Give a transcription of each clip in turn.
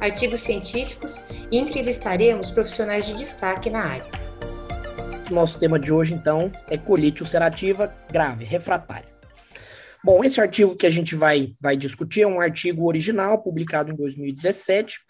artigos científicos e entrevistaremos profissionais de destaque na área. Nosso tema de hoje, então, é colite ulcerativa grave, refratária. Bom, esse artigo que a gente vai, vai discutir é um artigo original, publicado em 2017,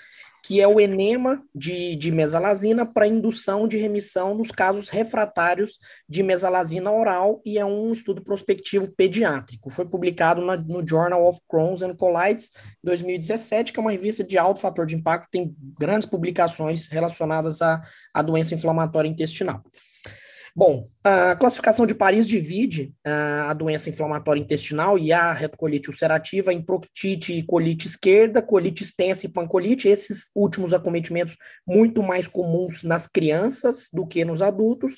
que é o enema de, de mesalazina para indução de remissão nos casos refratários de mesalazina oral e é um estudo prospectivo pediátrico. Foi publicado na, no Journal of Crohn's and Colitis 2017, que é uma revista de alto fator de impacto, tem grandes publicações relacionadas à, à doença inflamatória intestinal. Bom, a classificação de Paris divide uh, a doença inflamatória intestinal e a retocolite ulcerativa em proctite e colite esquerda, colite extensa e pancolite, esses últimos acometimentos muito mais comuns nas crianças do que nos adultos.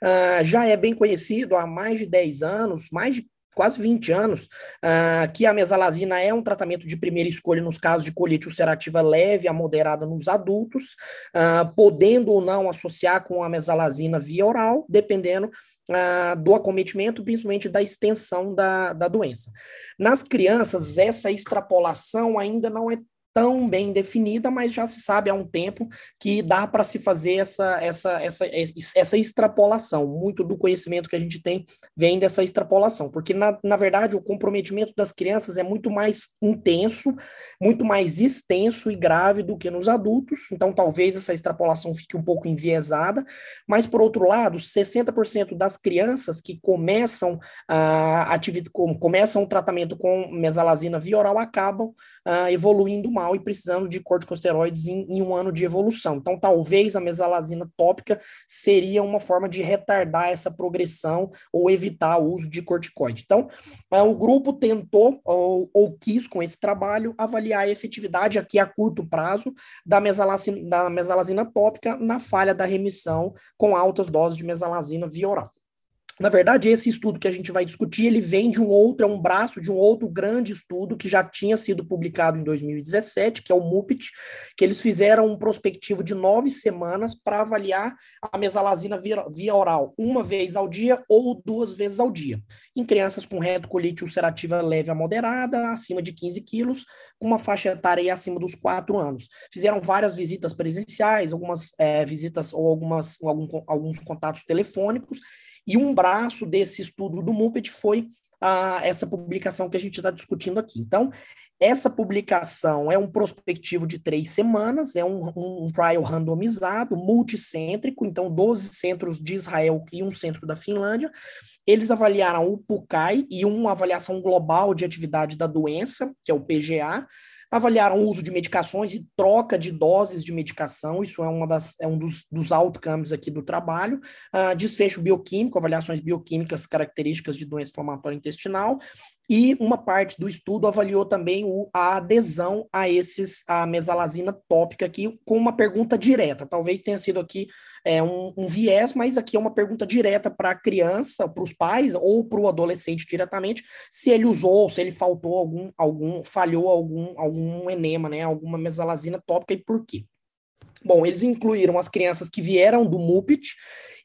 Uh, já é bem conhecido há mais de 10 anos, mais de quase 20 anos, uh, que a mesalazina é um tratamento de primeira escolha nos casos de colite ulcerativa leve a moderada nos adultos, uh, podendo ou não associar com a mesalazina via oral, dependendo uh, do acometimento, principalmente da extensão da, da doença. Nas crianças, essa extrapolação ainda não é tão bem definida, mas já se sabe há um tempo que dá para se fazer essa, essa, essa, essa extrapolação. Muito do conhecimento que a gente tem vem dessa extrapolação, porque, na, na verdade, o comprometimento das crianças é muito mais intenso, muito mais extenso e grave do que nos adultos, então talvez essa extrapolação fique um pouco enviesada, mas, por outro lado, 60% das crianças que começam a atividade, começam o tratamento com mesalazina via oral acabam uh, evoluindo mal e precisando de corticosteroides em, em, um ano de evolução. Então, talvez a mesalazina tópica seria uma forma de retardar essa progressão ou evitar o uso de corticoide. Então, uh, o grupo tentou ou, ou, quis, com esse trabalho, avaliar a efetividade aqui a curto prazo da mesalazina, da mesalazina tópica na falha da remissão com altas doses de mesalazina via oral. Na verdade, esse estudo que a gente vai discutir, ele vem de um outro, é um braço de um outro grande estudo que já tinha sido publicado em 2017, que é o MUPIT, que eles fizeram um prospectivo de nove semanas para avaliar a mesalazina via, via, oral, uma vez ao dia ou duas vezes ao dia, em crianças com retocolite ulcerativa leve a moderada, acima de 15 quilos, com uma faixa etária acima dos quatro anos. Fizeram várias visitas presenciais, algumas é, visitas ou algumas, algum, alguns contatos telefônicos, e um braço desse estudo do MUPET foi a, essa publicação que a gente está discutindo aqui. Então, essa publicação é um prospectivo de três semanas, é um, um, trial randomizado, multicêntrico, então 12 centros de Israel e um centro da Finlândia. Eles avaliaram o PUCAI e uma avaliação global de atividade da doença, que é o PGA, avaliaram o uso de medicações e troca de doses de medicação, isso é, uma das, é um dos, dos outcomes aqui do trabalho, uh, desfecho bioquímico, avaliações bioquímicas características de doença inflamatória intestinal, e uma parte do estudo avaliou também o, a adesão a esses a mesalazina tópica aqui com uma pergunta direta. Talvez tenha sido aqui é, um, um viés, mas aqui é uma pergunta direta para a criança, para os pais ou para o adolescente diretamente, se ele usou, se ele faltou algum, algum, falhou algum, algum enema, né, alguma mesalazina tópica e por quê. Bom, eles incluíram as crianças que vieram do MUPIT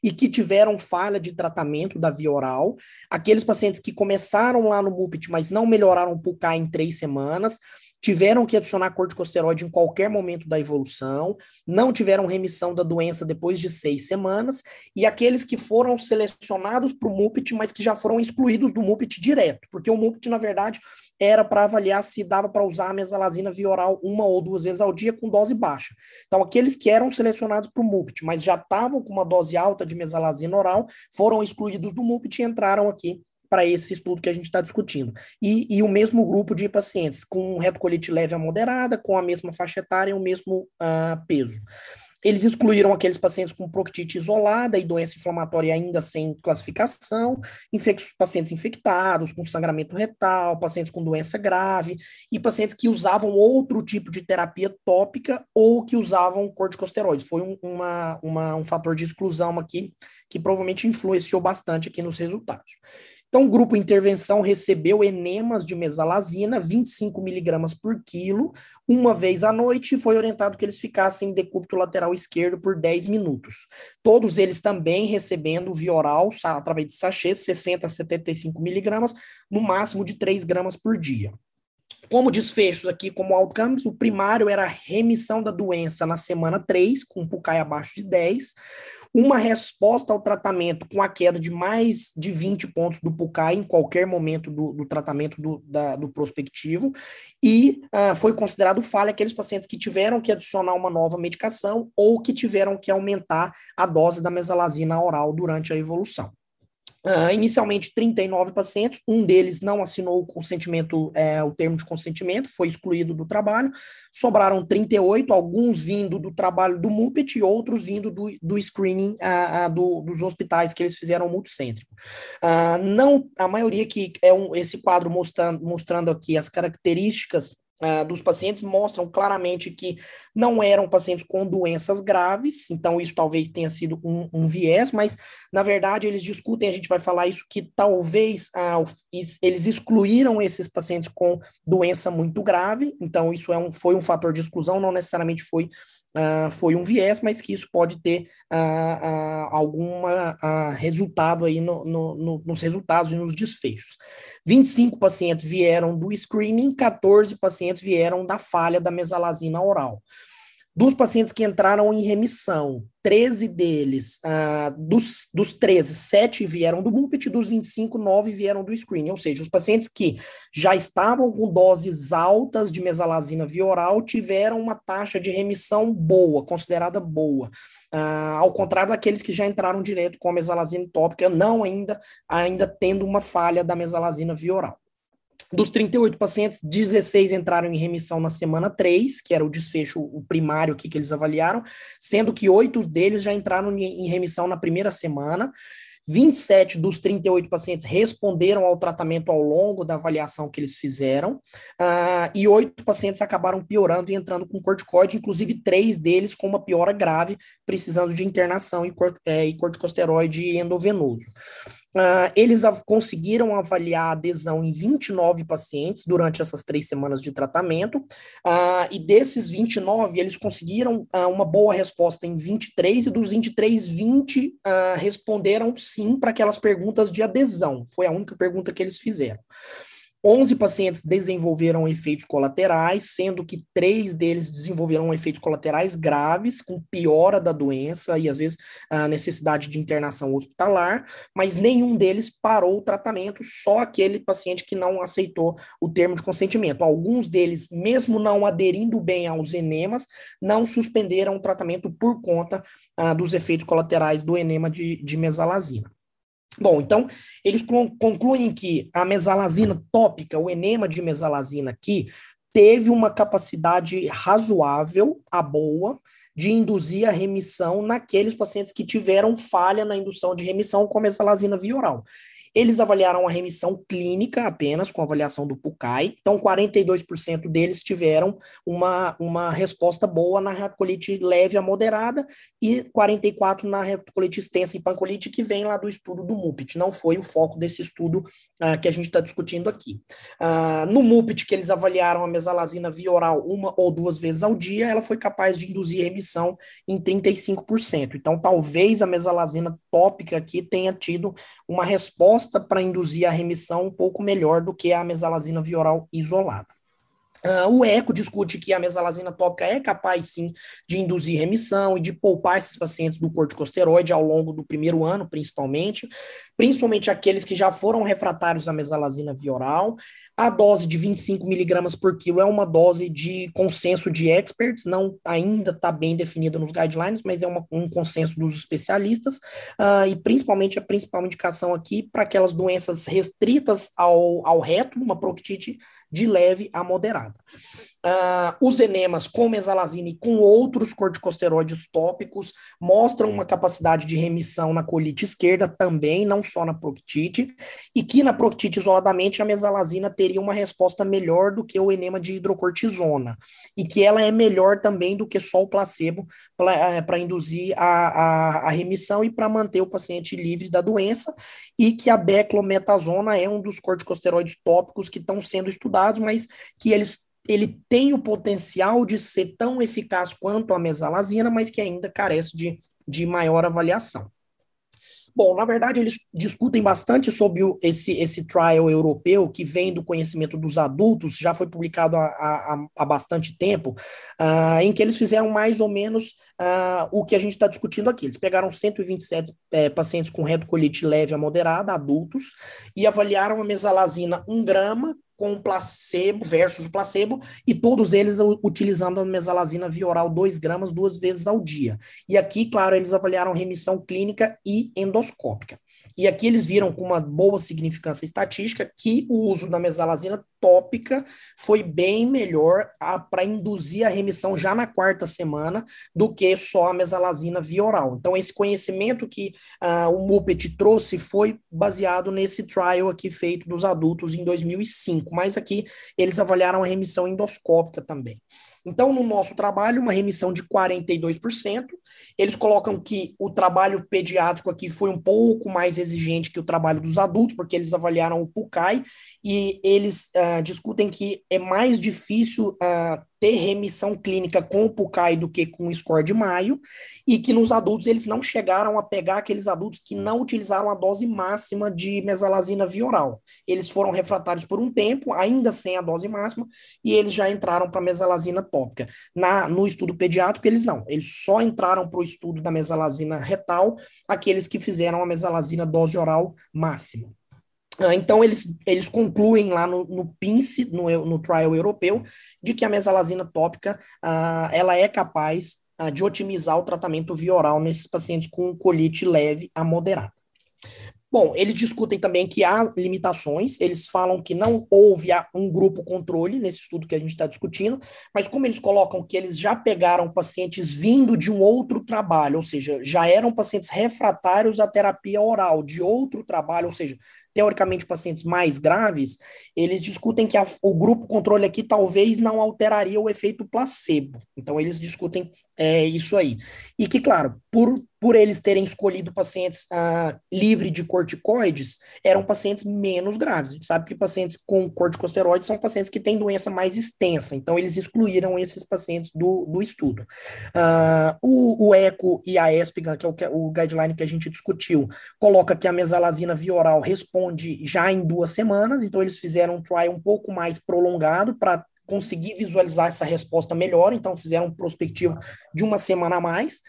e que tiveram falha de tratamento da via oral, aqueles pacientes que começaram lá no MUPIT, mas não melhoraram o PUCA em três semanas, tiveram que adicionar corticosteroide em qualquer momento da evolução, não tiveram remissão da doença depois de seis semanas, e aqueles que foram selecionados para o MUPIT, mas que já foram excluídos do MUPIT direto, porque o MUPIT, na verdade, era para avaliar se dava para usar a mesalazina via oral uma ou duas vezes ao dia com dose baixa. Então, aqueles que eram selecionados para o MUPIT, mas já estavam com uma dose alta de mesalazina oral, foram excluídos do MUPIT e entraram aqui para esse estudo que a gente está discutindo. E, e, o mesmo grupo de pacientes com retocolite leve a moderada, com a mesma faixa etária e o mesmo uh, peso. eles excluíram aqueles pacientes com proctite isolada e doença inflamatória ainda sem classificação, pacientes infectados, com sangramento retal, pacientes com doença grave e pacientes que usavam outro tipo de terapia tópica ou que usavam corticosteroides. Foi um, uma, uma, um fator de exclusão aqui que provavelmente influenciou bastante aqui nos resultados. Então, o grupo intervenção recebeu enemas de mesalazina, 25 miligramas por quilo, uma vez à noite, e foi orientado que eles ficassem em decúbito lateral esquerdo por 10 minutos. Todos eles também recebendo via oral, através de sachês, 60 a 75 miligramas, no máximo de 3 gramas por dia. Como desfechos aqui, como outcomes, o primário era a remissão da doença na semana 3, com PUCAI abaixo de 10 uma resposta ao tratamento com a queda de mais de 20 pontos do PUCAI em qualquer momento do, do tratamento do, da, do prospectivo, e uh, foi considerado falha aqueles pacientes que tiveram que adicionar uma nova medicação ou que tiveram que aumentar a dose da mesalazina oral durante a evolução. Uh, inicialmente 39 pacientes, um deles não assinou o consentimento, é, o termo de consentimento, foi excluído do trabalho, sobraram 38, alguns vindo do trabalho do MUPET e outros vindo do, do screening uh, uh, do, dos hospitais que eles fizeram multicêntrico. não, a maioria que é um, esse quadro mostrando, mostrando aqui as características Uh, dos pacientes mostram claramente que não eram pacientes com doenças graves, então isso talvez tenha sido um, um, viés, mas na verdade eles discutem, a gente vai falar isso, que talvez uh, eles excluíram esses pacientes com doença muito grave, então isso é um, foi um fator de exclusão, não necessariamente foi uh, foi um viés, mas que isso pode ter uh, uh, algum resultado aí no, no, no, nos resultados e nos desfechos. 25 pacientes vieram do screening, 14 pacientes vieram da falha da mesalazina oral. Dos pacientes que entraram em remissão, 13 deles, uh, dos, dos 13, 7 vieram do MUPET, dos 25, 9 vieram do screening. Ou seja, os pacientes que já estavam com doses altas de mesalazina via oral tiveram uma taxa de remissão boa, considerada boa. Uh, ao contrário daqueles que já entraram direto com a mesalazina tópica, não ainda, ainda tendo uma falha da mesalazina via oral. Dos 38 pacientes, 16 entraram em remissão na semana 3, que era o desfecho o primário que, que eles avaliaram, sendo que oito deles já entraram em remissão na primeira semana. 27 dos 38 pacientes responderam ao tratamento ao longo da avaliação que eles fizeram, uh, e oito pacientes acabaram piorando e entrando com corticoide, inclusive três deles com uma piora grave, precisando de internação e, é, e corticosteroide endovenoso. Uh, eles conseguiram avaliar a adesão em 29 pacientes durante essas três semanas de tratamento, uh, e desses 29, eles conseguiram uh, uma boa resposta em 23, e dos 23, 20 responderam sim para aquelas perguntas de adesão. Foi a única pergunta que eles fizeram. 11 pacientes desenvolveram efeitos colaterais, sendo que três deles desenvolveram efeitos colaterais graves, com piora da doença e às vezes a necessidade de internação hospitalar, mas nenhum deles parou o tratamento, só aquele paciente que não aceitou o termo de consentimento. Alguns deles, mesmo não aderindo bem aos enemas, não suspenderam o tratamento por conta ah, dos efeitos colaterais do enema de, de mesalazina. Bom, então, eles concluem que a mesalazina tópica, o enema de mesalazina aqui, teve uma capacidade razoável, a boa, de induzir a remissão naqueles pacientes que tiveram falha na indução de remissão com a mesalazina via oral. Eles avaliaram a remissão clínica apenas, com avaliação do PUCAI. Então, 42% deles tiveram uma, uma resposta boa na retocolite leve a moderada e 44% na retocolite extensa e pancolite, que vem lá do estudo do MUPIT. Não foi o foco desse estudo uh, que a gente está discutindo aqui. Uh, no MUPIT, que eles avaliaram a mesalazina via oral uma ou duas vezes ao dia, ela foi capaz de induzir remissão em 35%. Então, talvez a mesalazina tópica aqui tenha tido uma resposta resposta para induzir a remissão um pouco melhor do que a mesalazina vioral isolada. Uh, o ECO discute que a mesalazina tópica é capaz, sim, de induzir remissão e de poupar esses pacientes do corticosteroide ao longo do primeiro ano, principalmente, principalmente aqueles que já foram refratários à mesalazina via oral. A dose de 25 miligramas por quilo é uma dose de consenso de experts, não ainda está bem definida nos guidelines, mas é uma, um consenso dos especialistas, uh, e principalmente a principal indicação aqui para aquelas doenças restritas ao, ao reto, uma proctite de leve a moderada. Uh, os enemas com mesalazina e com outros corticosteroides tópicos mostram uma capacidade de remissão na colite esquerda também, não só na proctite, e que na proctite isoladamente a mesalazina teria uma resposta melhor do que o enema de hidrocortisona, e que ela é melhor também do que só o placebo para eh, induzir a, a, a remissão e para manter o paciente livre da doença, e que a beclometasona é um dos corticosteroides tópicos que estão sendo estudados, mas que eles ele tem o potencial de ser tão eficaz quanto a mesalazina, mas que ainda carece de, de maior avaliação. Bom, na verdade, eles discutem bastante sobre o, esse, esse trial europeu, que vem do conhecimento dos adultos, já foi publicado há, há, bastante tempo, uh, em que eles fizeram mais ou menos uh, o que a gente está discutindo aqui. Eles pegaram 127 é, pacientes com retocolite leve a moderada, adultos, e avaliaram a mesalazina 1 grama com placebo versus placebo, e todos eles utilizando a mesalazina via oral 2 gramas duas vezes ao dia. E aqui, claro, eles avaliaram remissão clínica e endoscópica. E aqui eles viram com uma boa significância estatística que o uso da mesalazina tópica foi bem melhor para induzir a remissão já na quarta semana do que só a mesalazina via oral. Então, esse conhecimento que uh, o MUPET trouxe foi baseado nesse trial aqui feito dos adultos em 2005, mas aqui eles avaliaram a remissão endoscópica também. Então, no nosso trabalho, uma remissão de 42%. Eles colocam que o trabalho pediátrico aqui foi um pouco mais exigente que o trabalho dos adultos, porque eles avaliaram o PUCAI e eles uh, discutem que é mais difícil uh, ter remissão clínica com o PUCAI do que com o score de maio, e que nos adultos eles não chegaram a pegar aqueles adultos que não utilizaram a dose máxima de mesalazina via oral. Eles foram refratários por um tempo, ainda sem a dose máxima, e eles já entraram para a mesalazina tópica. Na, no estudo pediátrico, eles não, eles só entraram para o estudo da mesalazina retal, aqueles que fizeram a mesalazina dose oral máxima. Ah, então, eles, eles concluem lá no, no PINCE, no, no trial europeu, de que a mesalazina tópica uh, ela é capaz uh, de otimizar o tratamento via oral nesses pacientes com colite leve a moderada. Bom, eles discutem também que há limitações, eles falam que não houve um grupo controle nesse estudo que a gente está discutindo, mas como eles colocam que eles já pegaram pacientes vindo de um outro trabalho, ou seja, já eram pacientes refratários à terapia oral de outro trabalho, ou seja, teoricamente pacientes mais graves, eles discutem que a, o grupo controle aqui talvez não alteraria o efeito placebo. Então, eles discutem é, isso aí. E que, claro, por, por eles terem escolhido pacientes ah, livre de corticoides, eram pacientes menos graves. A gente sabe que pacientes com corticosteroides são pacientes que têm doença mais extensa, então eles excluíram esses pacientes do, do estudo. Ah, o, o ECO e a ESPGAN, que é o, o guideline que a gente discutiu, coloca que a mesalazina via oral responde responde já em duas semanas, então eles fizeram um trial um pouco mais prolongado para conseguir visualizar essa resposta melhor, então fizeram um prospectivo de uma semana a mais.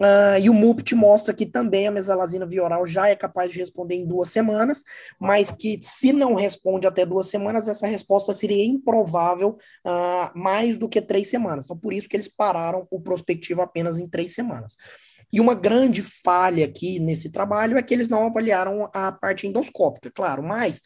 Uh, e o MUPT mostra que também a mesalazina via oral já é capaz de responder em duas semanas, mas que se não responde até duas semanas, essa resposta seria improvável uh, mais do que três semanas. Então, por isso que eles pararam o prospectivo apenas em três semanas. E uma grande falha aqui nesse trabalho é que eles não avaliaram a parte endoscópica, claro, mas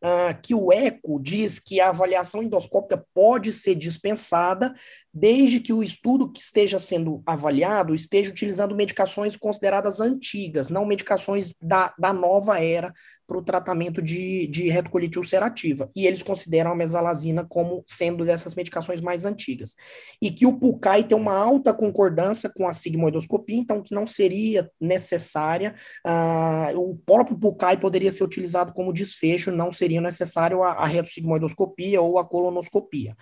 uh, que o ECO diz que a avaliação endoscópica pode ser dispensada desde que o estudo que esteja sendo avaliado esteja utilizando medicações consideradas antigas, não medicações da, da nova era para o tratamento de, de retocolite ulcerativa. E eles consideram a mesalazina como sendo dessas medicações mais antigas. E que o PUCAI tem uma alta concordância com a sigmoidoscopia, então que não seria necessária, uh, o próprio PUCAI poderia ser utilizado como desfecho, não seria necessário a, a retossigmoidoscopia ou a colonoscopia.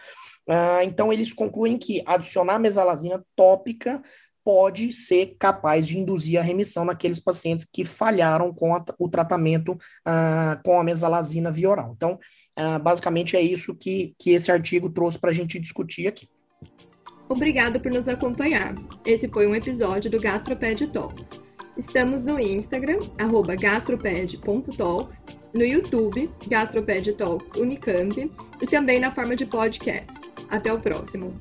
Uh, então, eles concluem que adicionar mesalazina tópica pode ser capaz de induzir a remissão naqueles pacientes que falharam com a, o tratamento uh, com a mesalazina via oral. Então, uh, basicamente é isso que, que esse artigo trouxe para a gente discutir aqui. Obrigada por nos acompanhar. Esse foi um episódio do Gastroped Talks. Estamos no Instagram, gastroped.talks, no YouTube, Gastroped Talks Unicamp, e também na forma de podcast. Até o próximo!